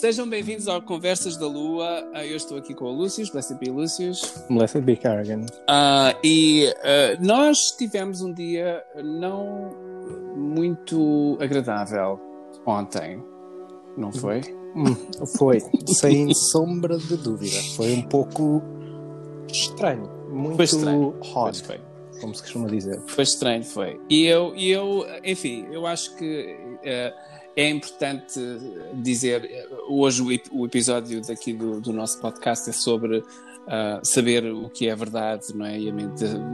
Sejam bem-vindos ao Conversas da Lua. Uh, eu estou aqui com o Lúcio, Blessed be Lúcius. Blessed be Carrigan. Uh, e uh, nós tivemos um dia não muito agradável ontem, não foi? Hum, foi, sem sombra de dúvida. Foi um pouco estranho, muito Foi estranho. hot, Foi. como se costuma dizer. Foi estranho, foi. E eu, eu enfim, eu acho que eh, é importante dizer, hoje o, o episódio daqui do, do nosso podcast é sobre ah, saber o que é verdade, não é? E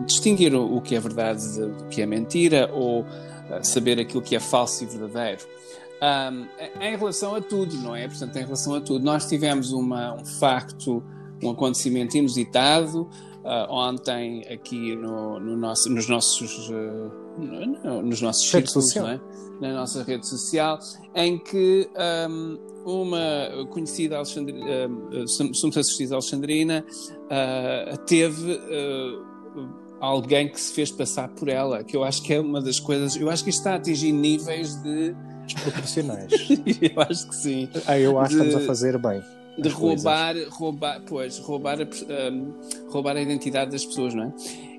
distinguir o, o que é verdade de- do que é mentira ou ah, saber aquilo que é falso e verdadeiro. Ahm, em relação a tudo, não é? Portanto, em relação a tudo, nós tivemos uma, um facto, um acontecimento inusitado ah, ontem aqui no, no nosso, nos nossos uh, no- nos nossos Rede círculos, é? na nossa rede social, em que ahm, uma conhecida Alexandri, suma sacerdotisa alexandrina ah, teve ah, alguém que se fez passar por ela, que eu acho que é uma das coisas, eu acho que isto está a atingir níveis de Desproporcionais. eu acho que sim, ah, eu acho que De- estamos a fazer bem. de roubar, roubar, pois, roubar ahm, roubar a identidade das pessoas, não é?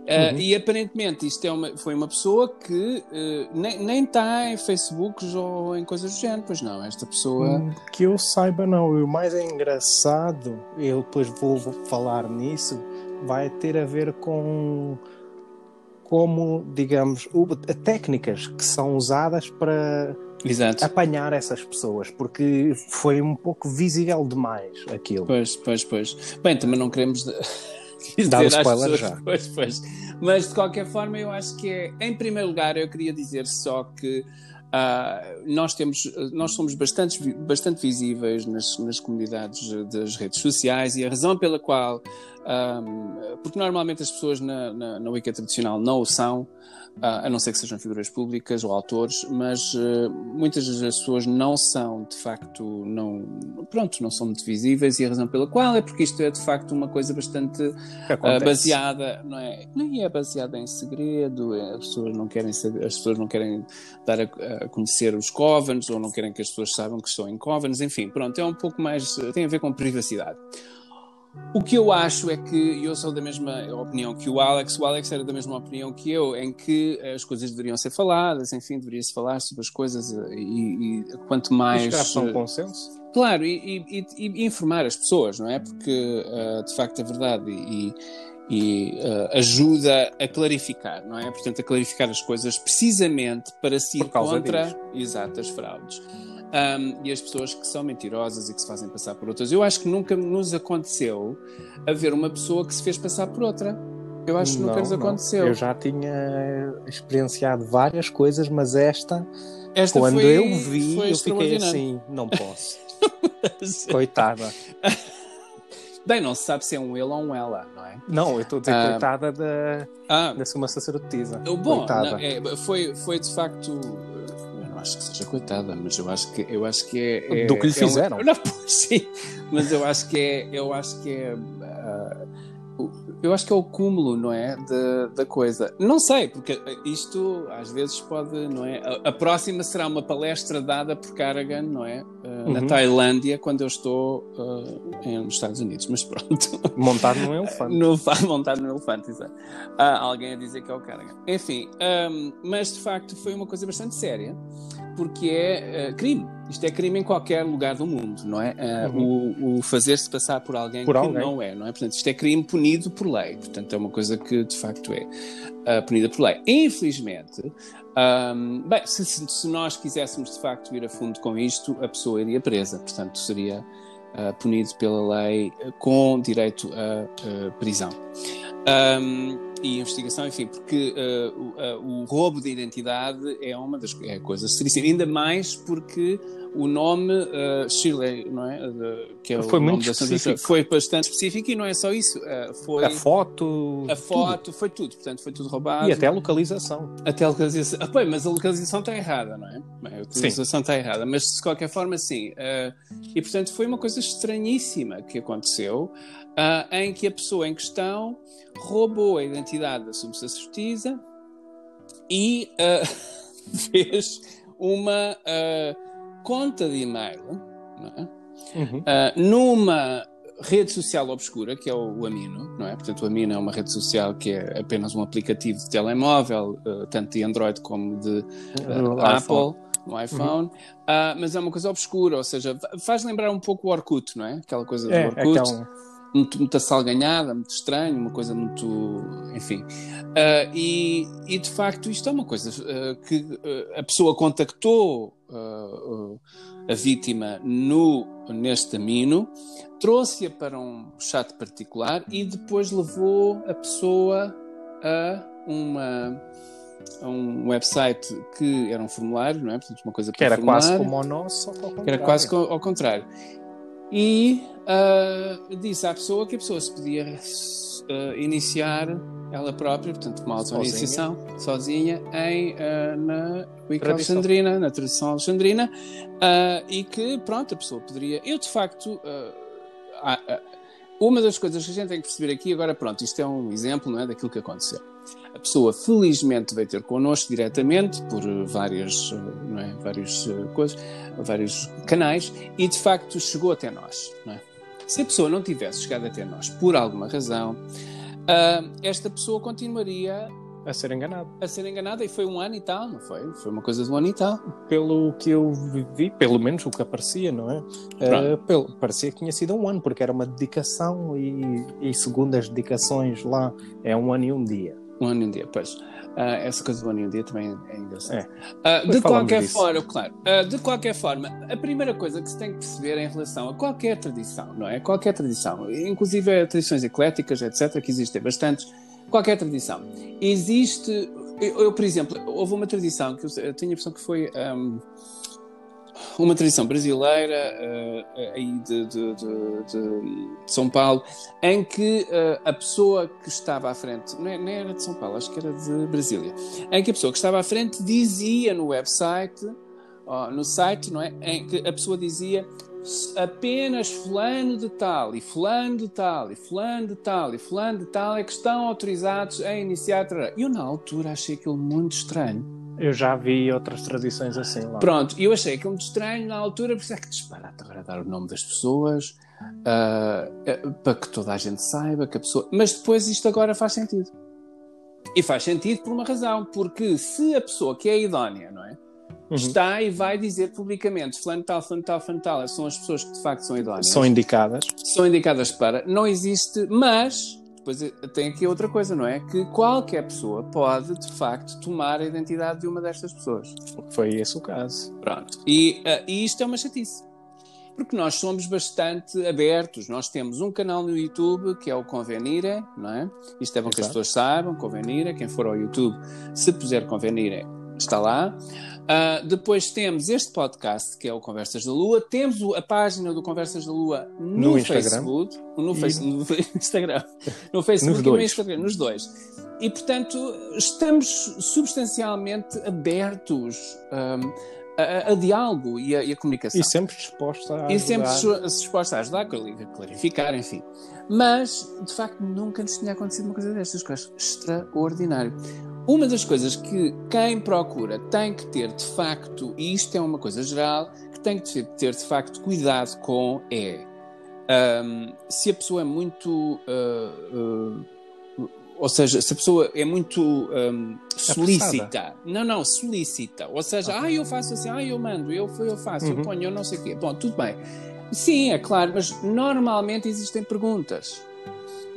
Uhum. E aparentemente isto é uma, foi uma pessoa que nem, nem está em Facebooks ou em coisas do género, pois não, esta pessoa. Hum, Que eu saiba, não. E o mais engraçado, eu depois vou, vou falar nisso, vai ter a ver com como, digamos, o- técnicas que são usadas para Exato. apanhar essas pessoas, porque foi um pouco visível demais aquilo. Pois, pois, pois. Bem, também não queremos Dar dizer às pessoas- já. Pois, pois. Mas de qualquer forma, eu acho que é. Em primeiro lugar, eu queria dizer só que ah, nós temos, nós somos bastante, bastante visíveis nas, nas comunidades das redes sociais e a razão pela qual, ahm, porque normalmente as pessoas na, na, na Wicca tradicional não o são, ah, a não ser que sejam figuras públicas ou autores, mas eh, muitas das pessoas não são, de facto, não, pronto, não são muito visíveis e a razão pela qual é porque isto é, de facto, uma coisa bastante acontece. baseada, não é? Nem é baseada em segredo, é, as pessoas não querem saber, as pessoas não querem dar a, a conhecer os covens ou não querem que as pessoas saibam que estão em covens, enfim, pronto, é um pouco mais, tem a ver com privacidade. O que eu acho é que eu sou da mesma opinião que o Alex, o Alex era da mesma opinião que eu, em que as coisas deveriam ser faladas, enfim, deveria-se falar sobre as coisas eh, e, e quanto mais. chegar um eh, consenso. Claro, e, e- e- informar as pessoas, não é? Porque uh, de facto é verdade e, e, uh, ajuda a clarificar, não é? Portanto, a clarificar as coisas precisamente para se ir Por causa contra disso. exato, as fraudes. Um, e as pessoas que são mentirosas e que se fazem passar por outras. Eu acho que nunca nos aconteceu haver uma pessoa que se fez passar por outra. Eu acho que nunca Não, nos não. aconteceu. Eu já tinha experienciado várias coisas, mas esta, Esta quando foi- eu vi, eu fiquei assim, não posso. Coitada. Bem, não se sabe se é um ele ou um ela, não é? Não, eu estou a dizer Ah. coitada da, Ah, da sua sacerdotisa. Bom, coitada. não, é, foi, foi de facto. Acho que seja coitada, mas eu acho que, eu acho que é. é- Do que lhe é um- fizeram. não, sim, mas eu acho que é. Eu acho que é. o- eu acho que é o cúmulo, não é? Da, da coisa. Não sei, porque isto às vezes pode, não é? A, a próxima será uma palestra dada por Carragan, não é? Na Uhum. Tailândia, quando eu estou em- nos Estados Unidos, mas pronto. Montado num elefante. No montado no elefante, exato. Há alguém a dizer que é o Carragan. Enfim, hum, mas de facto foi uma coisa bastante séria, porque é eh, crime. Isto é crime em qualquer lugar do mundo, não é? Eh, O, o fazer-se passar por alguém Por que alguém. não é, não é? Portanto, isto é crime punido por lei. Portanto, é uma coisa que de facto é ah, punida por lei. Infelizmente, hum, bem, se, se- nós quiséssemos de facto ir a fundo com isto, a pessoa iria presa. Portanto, seria ah, punido pela lei ah, com direito ah, prisão. Um, e investigação, enfim, porque uh, o, uh, o roubo de identidade é uma das é coisas seríssimas, ainda mais porque o nome uh, Shirley, não é? Uh, que é Foi muito específico. foi bastante específico e não é só isso, uh, foi A foto. a foto, foi tudo, portanto foi tudo roubado. E até a localização. Até a localização. Ah, bem, mas a localização está errada, não é? A localização está errada, mas de qualquer forma, sim. Ah, e portanto foi uma coisa estranhíssima que aconteceu, em que a pessoa em questão roubou a identidade da subsacerdotisa e fez uma ah, conta de e-mail, é? Uhum. Uh, numa rede social obscura, que é o, o, Amino, não é? Portanto, o Amino é uma rede social que é apenas um aplicativo de telemóvel, uh, tanto de Android como de uh, Apple, no iPhone, uhum. uh, mas é uma coisa obscura, ou seja, faz lembrar um pouco o Orkut, não é? Aquela coisa é, do Orkut. Aquela... Muito, muito assalganhada, muito estranho, uma coisa muito. Enfim. Uh, e, e, de facto, isto é uma coisa uh, que uh, a pessoa contactou a vítima no, neste amino, trouxe-a para um chat particular e depois levou a pessoa a uma a um website que era um formulário, não é? Portanto, uma coisa que era quase como o nosso, que ao contrário. Era quase ao contrário. E uh, disse à pessoa que a pessoa se podia uh, iniciar ela própria, portanto, uma auto-iniciação, sozinha, em, uh, na Wicca Alexandrina, na tradição alexandrina, e que, pronto, a pessoa poderia. Eu, de facto. uma das coisas que a gente tem que perceber aqui, agora pronto, isto é um exemplo não é, daquilo que aconteceu. A pessoa felizmente veio ter connosco diretamente por várias, não é, várias coisas, vários canais e de facto chegou até nós. É? Se a pessoa não tivesse chegado até nós por alguma razão, uh, esta pessoa continuaria a ser enganada. A ser enganada e foi um ano e tal, não foi? Foi uma coisa de um ano e tal. Pelo que eu vi, pelo menos o que aparecia, não é? Uh, pelo, parecia que tinha sido um ano, porque era uma dedicação e, e segundo as dedicações lá é um ano e um dia. Um ano e um dia, pois. Uh, essa coisa do ano e um dia também é engraçada. É. Uh, de qualquer disso. forma, claro, uh, de qualquer forma, a primeira coisa que se tem que perceber em relação a qualquer tradição, não é? Qualquer tradição, inclusive tradições ecléticas, etc., que existem bastantes, qualquer tradição. Existe, eu, eu por exemplo, houve uma tradição que eu, eu tenho a impressão que foi. Um, uma tradição brasileira uh, aí de, de, de, de, São Paulo, em que uh, a pessoa que estava à frente, não, é, não era de São Paulo, acho que era de Brasília, em que a pessoa que estava à frente dizia no website, no site, não é, em que a pessoa dizia apenas fulano de tal e fulano de tal e fulano de tal e fulano de tal é que estão autorizados a iniciar. Eu na altura achei aquilo muito estranho eu já vi outras tradições assim lá. Pronto, eu achei aquilo muito estranho na altura, porque é que disparate agora dar o nome das pessoas uh, para que toda a gente saiba que a pessoa. Mas depois isto agora faz sentido. E faz sentido por uma razão, porque se a pessoa que é idónea, não é? Uhum. Está e vai dizer publicamente fulano tal, fulano tal, fulano tal, são as pessoas que de facto são idóneas. São indicadas. São indicadas para. Não existe, mas depois eh, tem aqui outra coisa, não é? Que qualquer pessoa pode, de facto, tomar a identidade de uma destas pessoas. Foi esse o caso. Pronto. E, uh, e isto é uma chatice. Porque nós somos bastante abertos. Nós temos um canal no YouTube que é o Convenire, não é? Isto é bom Exato. que as pessoas saibam, Convenire. Quem for ao YouTube, se puser Convenire, está lá. Uh, depois temos este podcast, que é o Conversas da Lua. Temos a página do Conversas da Lua no, no Facebook, no, face, no Instagram, no Facebook e no Instagram, nos dois. E, portanto, estamos substancialmente abertos um, a, a, diálogo e a, e a, comunicação. E sempre disposta a ajudar. E sempre disposta a ajudar, a clarificar, enfim. Mas, de facto, nunca nos tinha acontecido uma coisa destas, coisas extraordinário. Uma das coisas que quem procura tem que ter de facto, e isto é uma coisa geral, que tem que ter de facto cuidado com é um, se a pessoa é muito. Uh, uh, ou seja, se a pessoa é muito um, solícita. Não, não, solícita. Ou seja, ah, eu faço assim, ah, eu mando, eu, eu faço, uhum. eu ponho, eu não sei o quê. Bom, tudo bem. Sim, é claro, mas normalmente existem perguntas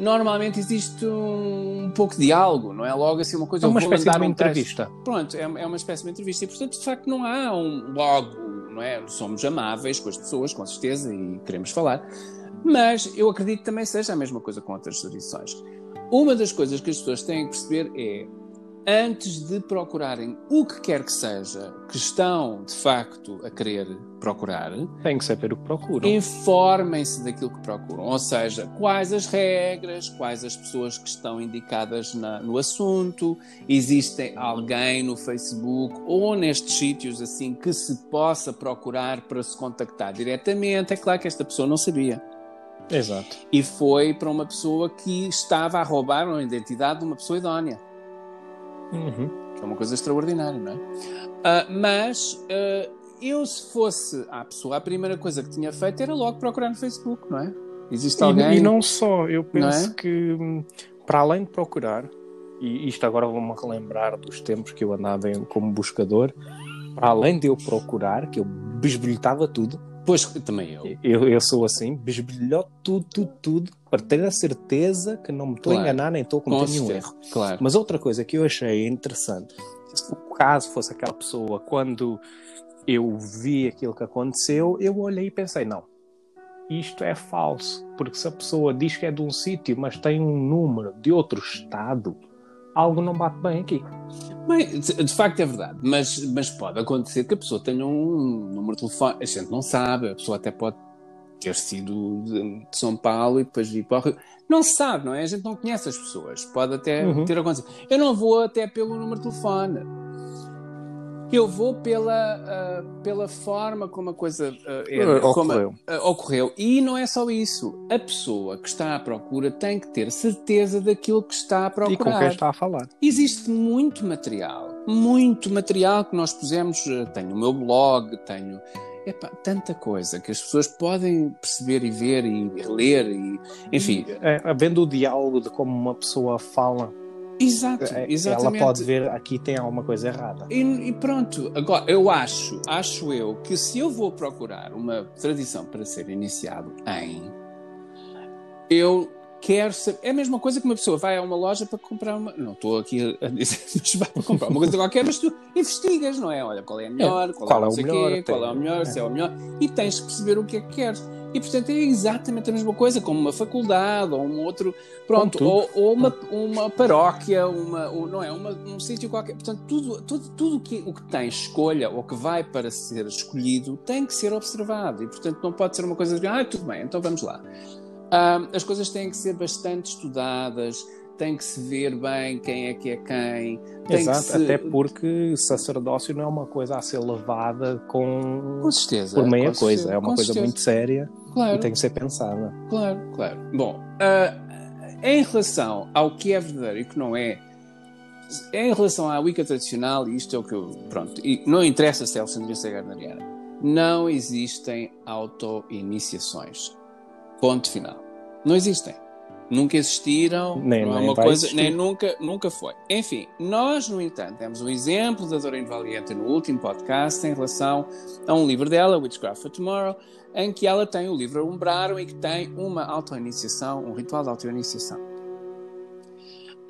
normalmente existe um, um pouco de algo, não é logo assim uma coisa. É uma espécie de uma um entrevista. Pronto, é, é, uma espécie de entrevista e portanto de facto não há um logo, não é? Somos amáveis com as pessoas, com certeza, e queremos falar, mas eu acredito que também seja a mesma coisa com outras tradições. Uma das coisas que as pessoas têm que perceber é antes de procurarem o que quer que seja que estão de facto a querer procurar, têm que saber o que procuram. Informem-se daquilo que procuram, ou seja, quais as regras, quais as pessoas que estão indicadas na, no assunto, existe alguém no Facebook ou nestes sítios assim que se possa procurar para se contactar diretamente. É claro que esta pessoa não sabia. Exato. E foi para uma pessoa que estava a roubar uma identidade de uma pessoa idónea. Uhum. Que é uma coisa extraordinária, não é? Uh, mas uh, eu, se fosse a pessoa, a primeira coisa que tinha feito era logo procurar no Facebook, não é? Existe alguém. E, e não só, eu penso é? que, hum, para além de procurar, e isto agora vou-me relembrar dos tempos que eu andava como buscador, para além de eu procurar, que eu besbilhotava tudo. Pois, também eu. Eu, eu sou assim, besbilhoto tudo, tudo, tudo, para ter a certeza que não me estou claro. a enganar nem estou a cometer nenhum erro. Claro. Mas outra coisa que eu achei interessante, se o caso fosse aquela pessoa, quando eu vi aquilo que aconteceu, eu olhei e pensei, não, isto é falso, porque se a pessoa diz que é de um sítio, mas tem um número de outro estado, algo não bate bem aqui. Bem, de facto é verdade, mas, mas pode acontecer que a pessoa tenha um número de telefone, a gente não sabe, a pessoa até pode ter sido de, São Paulo e depois vir para o Rio. Não se sabe, não é? A gente não conhece as pessoas, pode até uhum. ter acontecido. Eu não vou até pelo número de telefone eu vou pela, uh, pela forma como a coisa uh, ocorreu. A, uh, ocorreu. E não é só isso. A pessoa que está à procura tem que ter certeza daquilo que está à procurar. E com quem está a falar. Existe muito material, muito material que nós pusemos. Tenho o meu blog, tenho. Epá, tanta coisa que as pessoas podem perceber e ver e ler e enfim. É, havendo o diálogo de como uma pessoa fala Exato, é, exatamente. Ela pode ver aqui tem alguma coisa errada. E, e, pronto, agora eu acho, acho eu que se eu vou procurar uma tradição para ser iniciado em, eu quero saber. É a mesma coisa que uma pessoa vai a uma loja para comprar uma. Não estou aqui a dizer, mas vai para comprar uma coisa qualquer, mas tu investigas, não é? Olha qual é a melhor, qual, qual é, é, o melhor, quê, qual é o melhor, se é o melhor, e tens que perceber o que é que queres. E portanto é exatamente a mesma coisa, como uma faculdade ou um outro, pronto, ou, ou, uma, uma paróquia, uma, ou, não é, uma, um sítio qualquer. Portanto, tudo, tudo, tudo que, o que tem escolha ou que vai para ser escolhido tem que ser observado. E portanto não pode ser uma coisa de, ah, tudo bem, então vamos lá. As coisas têm que ser bastante estudadas, tem que se ver bem quem é que é quem. Exato, se... até porque sacerdócio não é uma coisa a ser levada com, com certeza, por meia com coisa, certeza, é uma coisa certeza. muito séria claro. e tem que ser pensada. Claro, claro. Bom, uh, em relação ao que é verdadeiro e o que não é, em relação à Wicca tradicional, e isto é o que eu. Pronto, e não interessa se é se é Gardneriana, não existem auto-iniciações. Ponto final. Não existem nunca existiram, nem, não é uma coisa, existir. nem nunca, nunca foi. Enfim, nós, no entanto, temos um exemplo da Doreen Valiente no último podcast em relação a um livro dela, Witchcraft for Tomorrow, em que ela tem o livro Umbraram e que tem uma auto-iniciação, um ritual de auto-iniciação.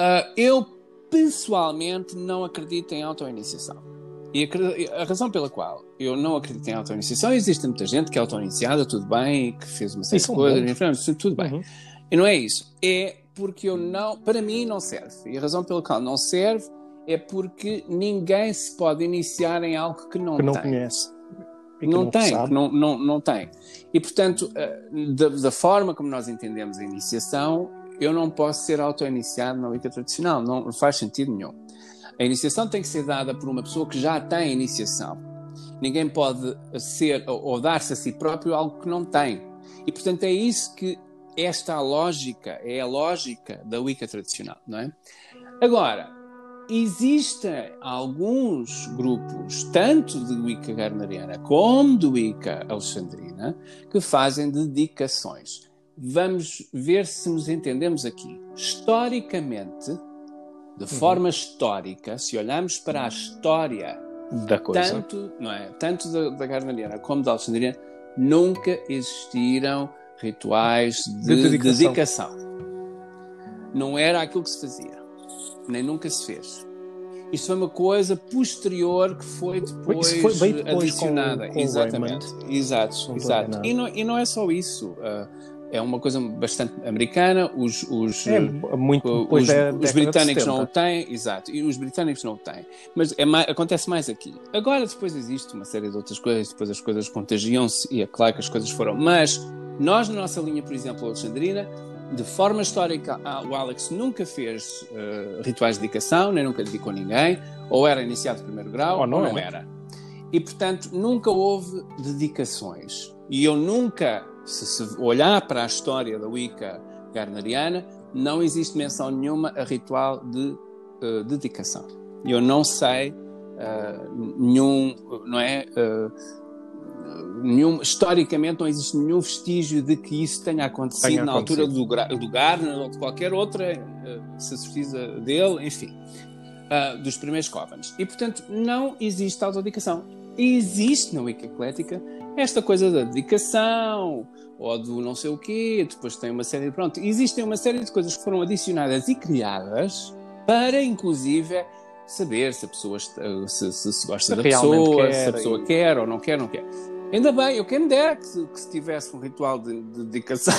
Uh, eu, pessoalmente, não acredito em auto-iniciação. E a, a, razão pela qual eu não acredito em auto-iniciação, existe muita gente que é auto-iniciada, tudo bem, que fez uma série de coisas, tudo bem. Uhum. E não é isso. É porque eu não. Para mim, não serve. E a razão pela qual não serve é porque ninguém se pode iniciar em algo que não, que não tem. conhece. Não, não tem, não, não, não tem. E, portanto, eh, da, da, forma como nós entendemos a iniciação, eu não posso ser auto-iniciado na Wicca tradicional. Não faz sentido nenhum. A iniciação tem que ser dada por uma pessoa que já tem iniciação. Ninguém pode ser ou dar-se a si próprio algo que não tem. E, portanto, é isso que esta a lógica, é a lógica da Wicca tradicional, não é? Agora, existem alguns grupos, tanto de Wicca Garneriana como de Wicca Alexandrina, que fazem dedicações. Vamos ver se nos entendemos aqui. Historicamente, de uhum. forma uhum. histórica, se olharmos para a história da coisa, tanto, não é, tanto da, da Garneriana como da Alexandrina, nunca existiram rituais de, de dedicação. dedicação. Não era aquilo que se fazia, nem nunca se fez. Isto foi uma coisa posterior que foi depois, foi depois adicionada. Com, com Exatamente. Exato, exato. E não, e não é só isso. Uh, é uma coisa bastante americana. Os, os, é, muito os, os britânicos não o têm, exato, e os britânicos não o têm. Mas é mais, acontece mais aqui. Agora, depois existe uma série de outras coisas, depois as coisas contagiam-se e é claro que as coisas foram. Mas nós, na nossa linha, por exemplo, alexandrina, de forma histórica, o Alex nunca fez uh, rituais de dedicação, nem nunca dedicou ninguém, ou era iniciado de primeiro grau, ou não, ou não era. E, portanto, nunca houve dedicações. E eu nunca, se, se olhar para a história da Wicca garneriana, não existe menção nenhuma a ritual de uh, dedicação. Eu não sei uh, nenhum, não é? Uh, nenhum, historicamente não existe nenhum vestígio de que isso tenha acontecido tenha na altura do, do Gardner ou de qualquer outra uh, sacerdotisa dele, enfim, uh, dos primeiros Covenants. E, portanto, não existe autodedicação. Existe na Wicca Eclética esta coisa da dedicação ou do não sei o quê, depois tem uma série de... Pronto, existem uma série de coisas que foram adicionadas e criadas para, inclusive, saber se a pessoa se, se, se gosta se da pessoa, quer, se a pessoa e... quer ou não quer, não quer. Ainda bem, eu quem me dera que, que se tivesse um ritual de, de dedicação,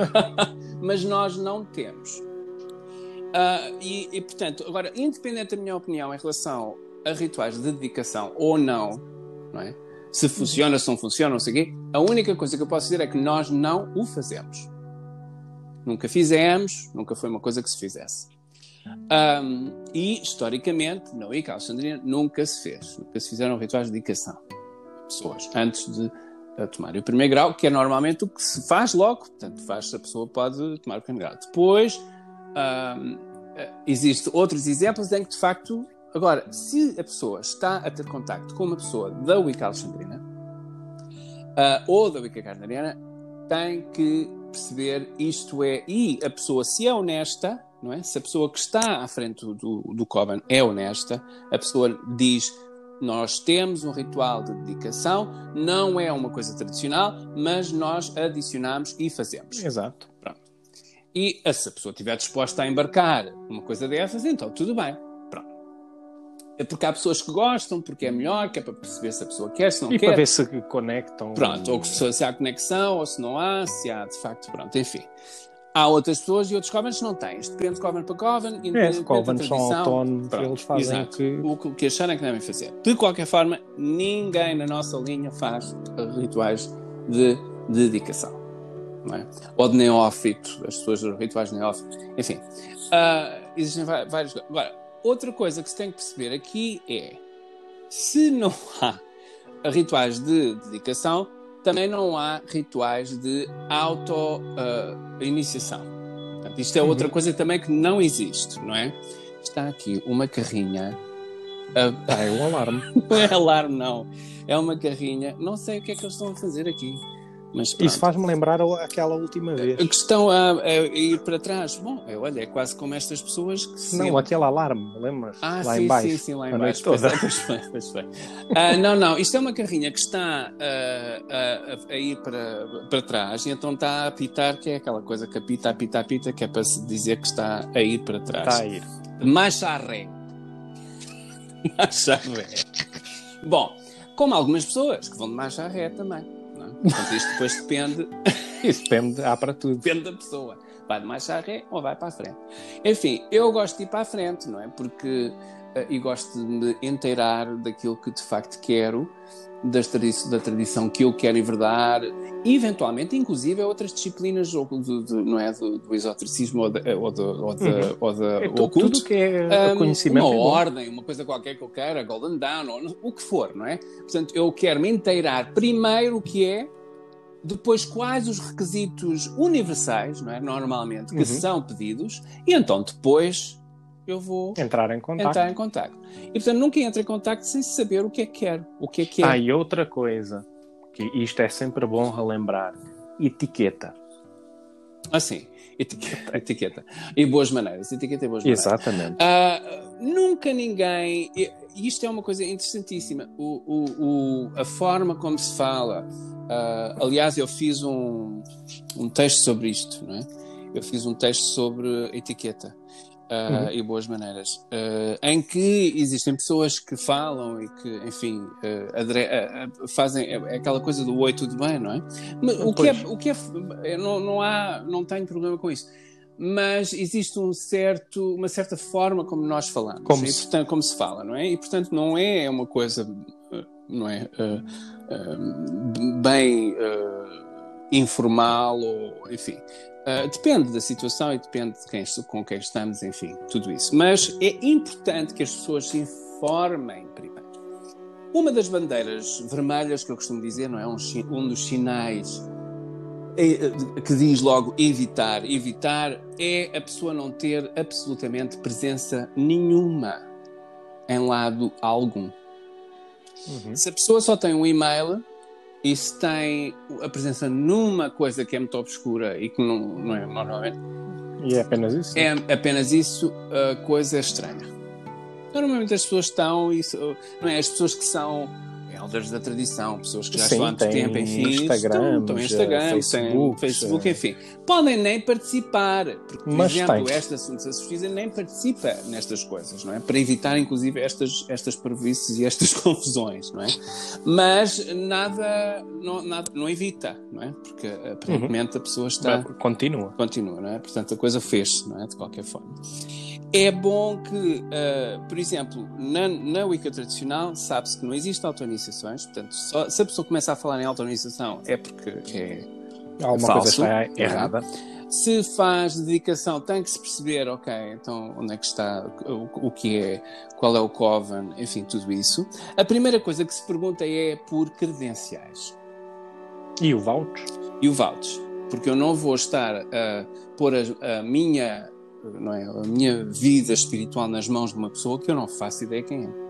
mas nós não temos. Uh, e, e, portanto, agora, independente da minha opinião em relação a rituais de dedicação ou não, não é? se funciona, se não funciona, não sei o quê, a única coisa que eu posso dizer é que nós não o fazemos. Nunca fizemos, nunca foi uma coisa que se fizesse. Um, e, historicamente, na Wicca Alexandrina nunca se fez. Nunca se fizeram rituais de dedicação pessoas antes de uh, tomar o primeiro grau, que é normalmente o que se faz logo, portanto, faz, a pessoa pode tomar o primeiro grau. Depois, uh, existem outros exemplos em que, de facto, agora, se a pessoa está a ter contacto com uma pessoa da Wicca Alexandrina uh, ou da Wicca Gardneriana, tem que perceber isto é, e a pessoa, se é honesta, não é? Se a pessoa que está à frente do, do Coven é honesta, a pessoa diz nós temos um ritual de dedicação, não é uma coisa tradicional, mas nós adicionamos e fazemos. Exato. Pronto. E se a pessoa estiver disposta a embarcar uma coisa dessas, então tudo bem. Pronto. É porque há pessoas que gostam, porque é melhor, que é para perceber se a pessoa quer, se não e quer. E para ver se conectam. Pronto, ou se, se há conexão, ou se não há, se há de facto, pronto, enfim. Há outras pessoas e outros covens não têm. Depende de coven para coven. É, os covens são autónomos, eles fazem exato, que... o que acharem que devem fazer. De qualquer forma, ninguém na nossa linha faz rituais de dedicação. É? Ou de neófito, as pessoas dos rituais de neófito. Enfim, uh, existem vários. Agora, outra coisa que se tem que perceber aqui é se não há rituais de dedicação, também não há rituais de auto-iniciação. Uh, isto é outra uhum. coisa também que não existe, não é? Está aqui uma carrinha. Uh, ah, é um alarme. não é alarme, não. É uma carrinha. Não sei o que é que eles estão a fazer aqui. Isso faz-me lembrar aquela última vez. Que estão a, a, ir para trás. Bom, é, olha, é quase como estas pessoas que se... Não, aquele alarme, lembras? Ah, lá sim, em baixo, sim, sim, lá em baixo. Pois, é, pois foi, pois foi. Uh, não, não, isto é uma carrinha que está uh, a, a, ir para, para trás e então está a apitar, que é aquela coisa que apita, apita, apita, que é para se dizer que está a ir para trás. Está a ir. Marcha a ré. Marcha ré. Bom, como algumas pessoas que vão de marcha a ré também. Portanto, isto depois depende. Isso depende, há para tudo. Depende da pessoa. Vai de mais ré ou vai para a frente. Enfim, eu gosto de ir para a frente, não é? Porque. Uh, e gosto de me inteirar daquilo que de facto quero das tradi da tradição que eu quero enverdar, eventualmente, inclusive, a outras disciplinas ou do, do, não é, do, do esotericismo ou, de, ou, de, ou, de, uhum. ou, de, é tudo, oculto. Tudo que é um, conhecimento. Uma é ordem, uma coisa qualquer que eu queira, Golden Dawn, ou o que for, não é? Portanto, eu quero me inteirar primeiro o que é, depois quais os requisitos universais, não é? Normalmente, que uhum. são pedidos, e então depois eu vou entrar em contato. Entrar em contato. E portanto nunca entra em contato sem saber o que é que quer, o que é que é. Ah, e outra coisa, que isto é sempre bom relembrar, etiqueta. Ah, sim, etiqueta, etiqueta. E boas maneiras, etiqueta e boas maneiras. Exatamente. Uh, nunca ninguém, isto é uma coisa interessantíssima, o, o, o a forma como se fala, uh, aliás eu fiz um, um texto sobre isto, não é? Eu fiz um texto sobre etiqueta uh, uhum. e boas maneiras, uh, em que existem pessoas que falam e que, enfim, uh, fazem é, é aquela coisa do oi, tudo bem, não é? Mas, o que é, o que é não, não há, não tenho problema com isso. Mas existe um certo, uma certa forma como nós falamos, como, e, se... portanto, como se fala, não é? E portanto não é uma coisa, não é, bem informal ou, enfim, Uh, depende da situação e depende de quem, com quem estamos, enfim, tudo isso. Mas é importante que as pessoas se informem primeiro. Uma das bandeiras vermelhas que eu costumo dizer, não é? Um, um dos sinais é, que diz logo evitar. Evitar é a pessoa não ter absolutamente presença nenhuma. em lado algum. Uhum. Se a pessoa só tem um e-mail se tem a presença numa coisa que é muito obscura e que não, não é normalmente. E é apenas isso? É apenas isso, a coisa é estranha. Normalmente as pessoas estão, isso, não é? As pessoas que são elders da tradição, pessoas que já Sim, estão há muito tempo, enfim, Instagram, estão, em Instagram, Facebook, Facebook, enfim, podem nem participar, porque, por Mas exemplo, tem. esta Assuntos Justiça nem participa nestas coisas, não é? Para evitar, inclusive, estas, estas parvoices e estas confusões, não é? Mas nada, não, nada, não evita, não é? Porque aparentemente a pessoa está... Continua. Continua, não é? Portanto, a coisa fez, não é? De qualquer forma. É bom que, uh, por exemplo, na, na Wicca tradicional, sabe-se que não existe autorizações, portanto, só, se a pessoa começa a falar em autorização é porque é Alguma falso, coisa está errada. Se faz dedicação, tem que se perceber, ok, então onde é que está, o, o que é, qual é o coven, enfim, tudo isso. A primeira coisa que se pergunta é por credenciais. E o voucher? E o voucher. Porque eu não vou estar a pôr a, a minha não é? a minha vida espiritual nas mãos de uma pessoa que eu não faço ideia quem é.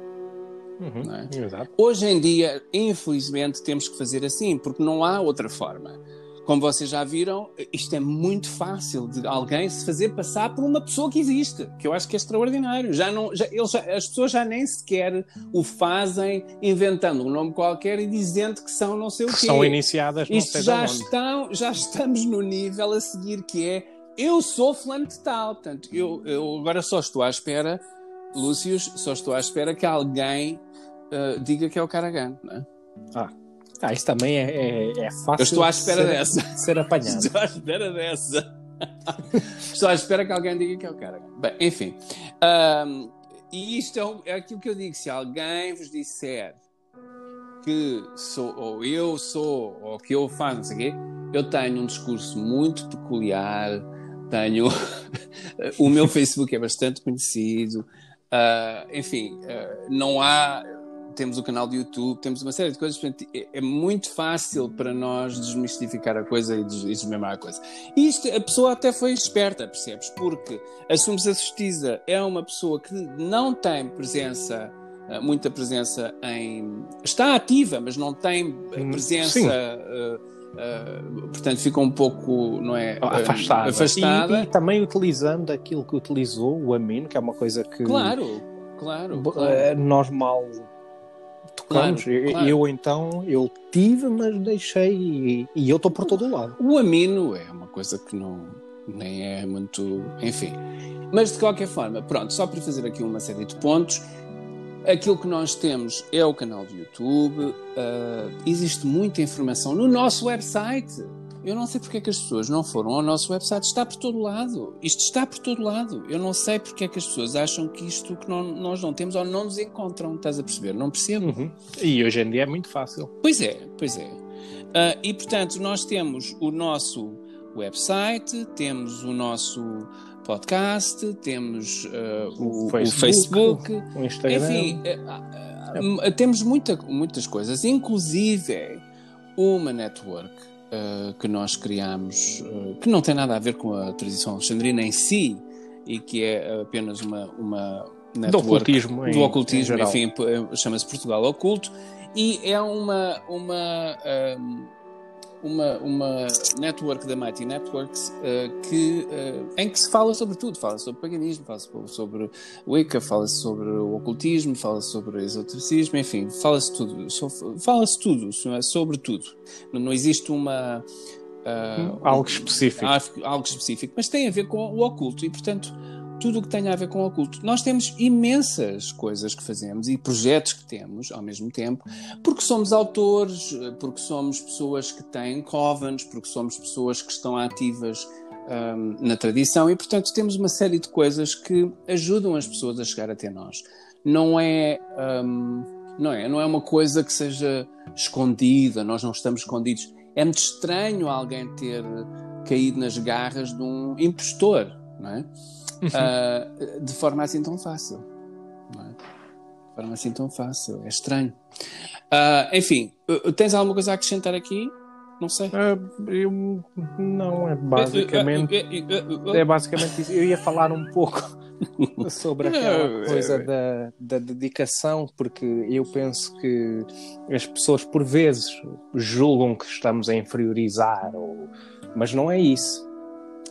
Uhum, é? Hoje em dia, infelizmente, temos que fazer assim, porque não há outra forma. Como vocês já viram, isto é muito fácil de alguém se fazer passar por uma pessoa que existe, que eu acho que é extraordinário. Já não, já, eles já- as pessoas já nem sequer o fazem inventando um nome qualquer e dizendo que são não sei o Que quê. são iniciadas não Isto já, estão, já estamos no nível a seguir que é eu sou fulano de tal. Portanto, eu, eu agora só estou à espera, Lúcius, só estou à espera que alguém ah, diga que é o Caragan. Não é? Ah, isso também é, é, é fácil. Eu estou à espera ser, dessa. de ser apanhado. Estou à espera dessa. estou à espera que alguém diga que é o Caragan. Bem, enfim. Ahm, e isto é, é aquilo que eu digo. Se alguém vos disser que sou, ou eu sou, ou que eu faço, não sei o quê, eu tenho um discurso muito peculiar, tenho. o meu Facebook é bastante conhecido, ah, enfim, ah, não há. Temos o canal do YouTube, temos uma série de coisas, portanto, é, é muito fácil para nós desmistificar a coisa e des- e desmemar a coisa. E isto, a pessoa até foi esperta, percebes? Porque assumes a justiça é uma pessoa que não tem presença eh, muita presença em. Está ativa, mas não tem Hum, presença. sim. Eh, portanto, fica um pouco, não é? eh, afastada. afastada. E, e também utilizando aquilo que utilizou o Amino, que é uma coisa que Claro, claro. claro. eh, nós mal tocamos. Claro, Eu- claro. Eu então, eu tive, mas deixei e, e eu estou por todo o lado. O amino é uma coisa que não nem é muito. Enfim. Mas de qualquer forma, pronto, só para fazer aqui uma série de pontos. Aquilo que nós temos é o canal do YouTube, ah, existe muita informação no nosso website. Eu não sei porque é que as pessoas não foram ao nosso website, está por todo lado. Isto está por todo lado. Eu não sei porque é que as pessoas acham que isto que não- nós não temos ou não nos encontram, estás a perceber? Não percebo. Uhum. E hoje em dia é muito fácil. Pois é, pois é. Ah, e portanto, nós temos o nosso website, temos o nosso podcast, temos ah, o, O o Facebook, Facebook, O Instagram. enfim, ah, ah, temos muita, muitas coisas, inclusive uma network ah, que nós criamos, ah, que não tem nada a ver com a tradição alexandrina em si, e que é apenas uma, uma do network ocultismo. em- do ocultismo, em enfim, chama-se Portugal Oculto, e é uma, uma, uma, uma network da Mighty Networks eh, que, eh, em que se fala sobre tudo, fala sobre paganismo, fala sobre, sobre Wicca, fala-se sobre o ocultismo, fala-se sobre esotericismo, enfim, fala-se tudo, fala-se tudo, sobre tudo. Não, não existe uma... ah, Algo específico. algo específico, mas tem a ver com o oculto e, portanto, tudo o que tem a ver com o oculto. Nós temos imensas coisas que fazemos e projetos que temos ao mesmo tempo, porque somos autores, porque somos pessoas que têm covens, porque somos pessoas que estão ativas ahm, na tradição e, portanto, temos uma série de coisas que ajudam as pessoas a chegar até nós. Não é. ahm, não é, não é uma coisa que seja escondida, nós não estamos escondidos. É muito estranho alguém ter caído nas garras de um impostor, não é? Ah, de forma assim tão fácil. Não é? De forma assim tão fácil. É estranho. Ah, enfim, uh, tens alguma coisa a acrescentar aqui? Não sei. Ah, eu, não, é basicamente. Uh, uh, uh, uh, uh, É basicamente isso. Eu ia falar um pouco sobre aquela coisa da, da dedicação, porque eu penso que as pessoas por vezes julgam que estamos a inferiorizar, ou... mas não é isso.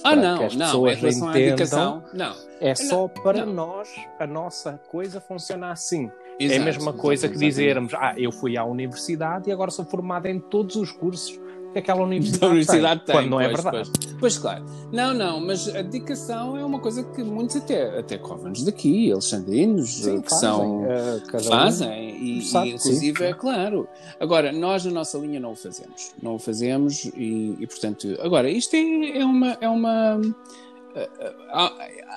Ah, não, que as não, pessoas em relação entendam, à dedicação, não. É só para não. nós, a nossa coisa funciona assim. Exato, é a mesma coisa exato, que dizermos, ah, eu fui à universidade e agora sou formado em todos os cursos que aquela universidade, universidade tem, tem, quando não é verdade. Pois, pois, claro. Não, não, mas a dedicação é uma coisa que muitos até, até covens daqui, alexandrinos, Sim, que fazem, são, uh, fazem, um e, e, inclusive, sim. é claro. Agora, nós na nossa linha não o fazemos. Não o fazemos e, e portanto, agora, isto é, é uma... É uma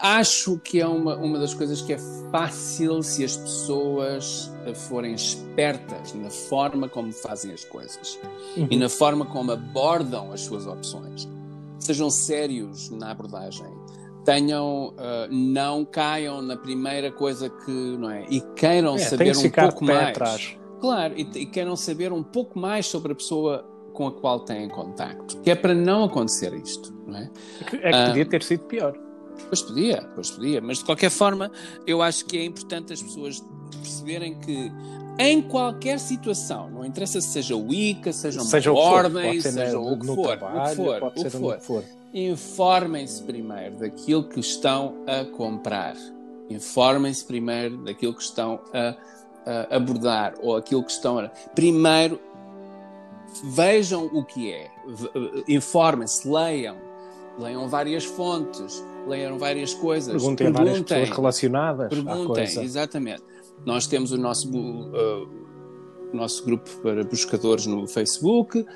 acho que é uma, uma das coisas que é fácil se as pessoas forem espertas na forma como fazem as coisas uhum. e na forma como abordam as suas opções. Sejam sérios na abordagem, tenham, uh, não caiam na primeira coisa que, não é? E queiram é, saber um pouco mais. Atrás. Claro, e, e queiram saber um pouco mais sobre a pessoa com a qual têm contacto, que é para não acontecer isto, não é? É que, é que podia ter sido pior. Pois podia, pois podia, mas de qualquer forma eu acho que é importante as pessoas perceberem que em qualquer situação, não interessa se seja o ICA, seja uma seja ordem, seja o que for, o que for, o que for, for. informem-se primeiro daquilo que estão a comprar. Informem-se primeiro daquilo que estão a, a abordar ou aquilo que estão a. Primeiro vejam o que é, informem-se, leiam, leiam várias fontes, leiam várias coisas. Perguntem, perguntem a várias pessoas relacionadas. Perguntem, exatamente. Nós temos o nosso, uh, nosso grupo para buscadores no Facebook, uh,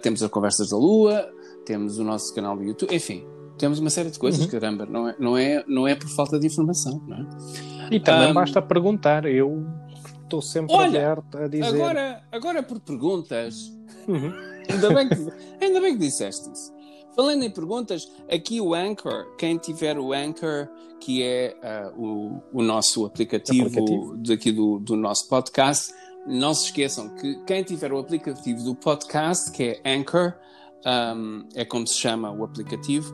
temos a Conversas da Lua, temos o nosso canal do YouTube, enfim, temos uma série de coisas, uhum. caramba, não é, não, é, não é por falta de informação, não é? E também um, basta perguntar, eu estou sempre olha, aberto a dizer. Agora, agora por perguntas, Uhum. ainda, bem que, ainda bem que disseste isso. Falando em perguntas, aqui o Anchor, quem tiver o Anchor, que é uh, o, o nosso aplicativo, aplicativo. daqui do, do nosso podcast, não se esqueçam que quem tiver o aplicativo do podcast, que é Anchor, um, é como se chama o aplicativo.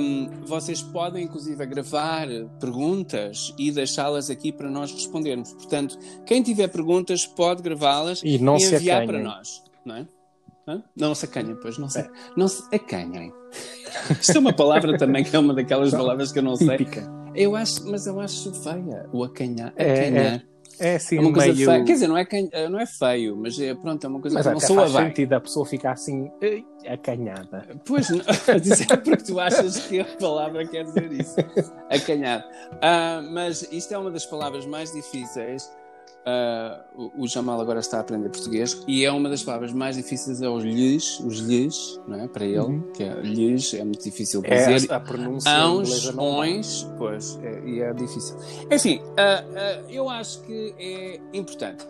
Um, vocês podem, inclusive, gravar perguntas e deixá-las aqui para nós respondermos. Portanto, quem tiver perguntas pode gravá-las e, e enviar para nós não é? Hã? Não se acanhem, pois, não se, é. não se acanhem. Isto é uma palavra também que é uma daquelas palavras que eu não sei. Típica. Eu acho, mas eu acho feia, o acanhar. É, acanhar. É, é assim, é uma coisa meio... feia. Quer dizer, não é, can... não é feio, mas é, pronto, é uma coisa mas que não sou faz sentido a pessoa ficar assim acanhada. Pois, não, é porque tu achas que a palavra quer dizer isso. Acanhado. Uh, mas isto é uma das palavras mais difíceis Uh, o, Jamal agora está a aprender português e é uma das palavras mais difíceis é os lhes, os lhes, não é? Para ele, uhum. que é lhes, é muito difícil é dizer. a pronúncia Ãos, ons, pois, é, e é difícil. Enfim, uh, uh, eu acho que é importante.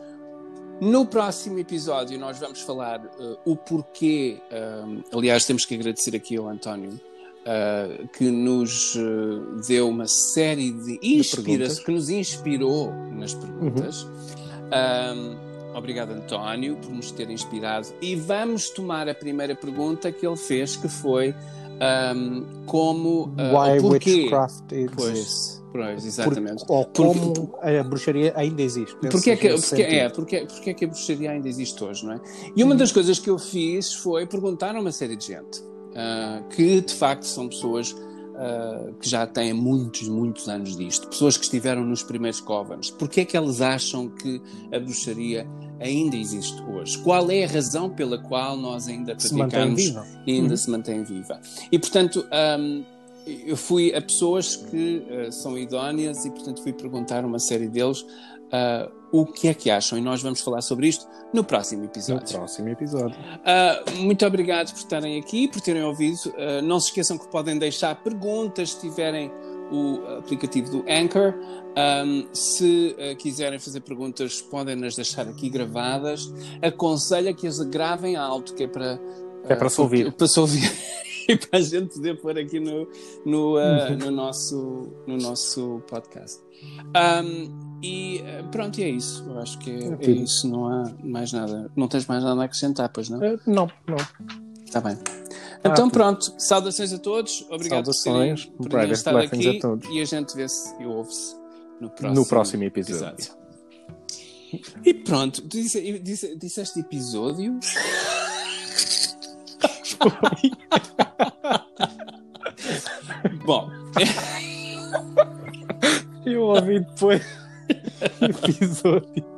No próximo episódio nós vamos falar o porquê, aliás temos que agradecer aqui ao António, uh, que nos uh, deu uma série de inspirações, que nos inspirou nas perguntas. Uhum. Um, Obrigado, António, por nos ter inspirado. E vamos tomar a primeira pergunta que ele fez, que foi um, como uh, Why witchcraft exists. Pois, exatamente. Por, ou como porque, a bruxaria ainda existe. Porque é, que, porque, é, porque, porque é que a bruxaria ainda existe hoje, não é? E uma das coisas que eu fiz foi perguntar a uma série de gente uh, que de facto são pessoas uh, que já têm muitos, muitos anos disto, pessoas que estiveram nos primeiros covens. Porquê é que elas acham que a bruxaria ainda existe hoje? Qual é a razão pela qual nós ainda praticamos e ainda uhum. se mantém viva? E portanto. Um, eu fui a pessoas que uh, são idóneas e, portanto, fui perguntar a uma série deles uh, o que é que acham. E nós vamos falar sobre isto no próximo episódio. No próximo episódio. Uh, muito obrigado por estarem aqui, por terem ouvido. Uh, não se esqueçam que podem deixar perguntas se tiverem o aplicativo do Anchor. Um, se uh, quiserem fazer perguntas, podem nas deixar aqui gravadas. Aconselho que as gravem alto, que é para. é para se ouvir. Para se ouvir. e para a gente poder pôr aqui no, no, uh, no, nosso, no nosso podcast. Um, e eh, pronto, e é isso. Eu acho que é, é, isso. Não há mais nada. Não tens mais nada a acrescentar, pois não? Uh, não, não. Está bem. Então pronto, saudações a todos, obrigado Saudações, por, terem- estado aqui a todos. e a gente vê-se e ouve-se no próximo, No próximo episódio. E pronto, tu disse, disse, disseste episódio? Bom, Eu ouvi depois episódio.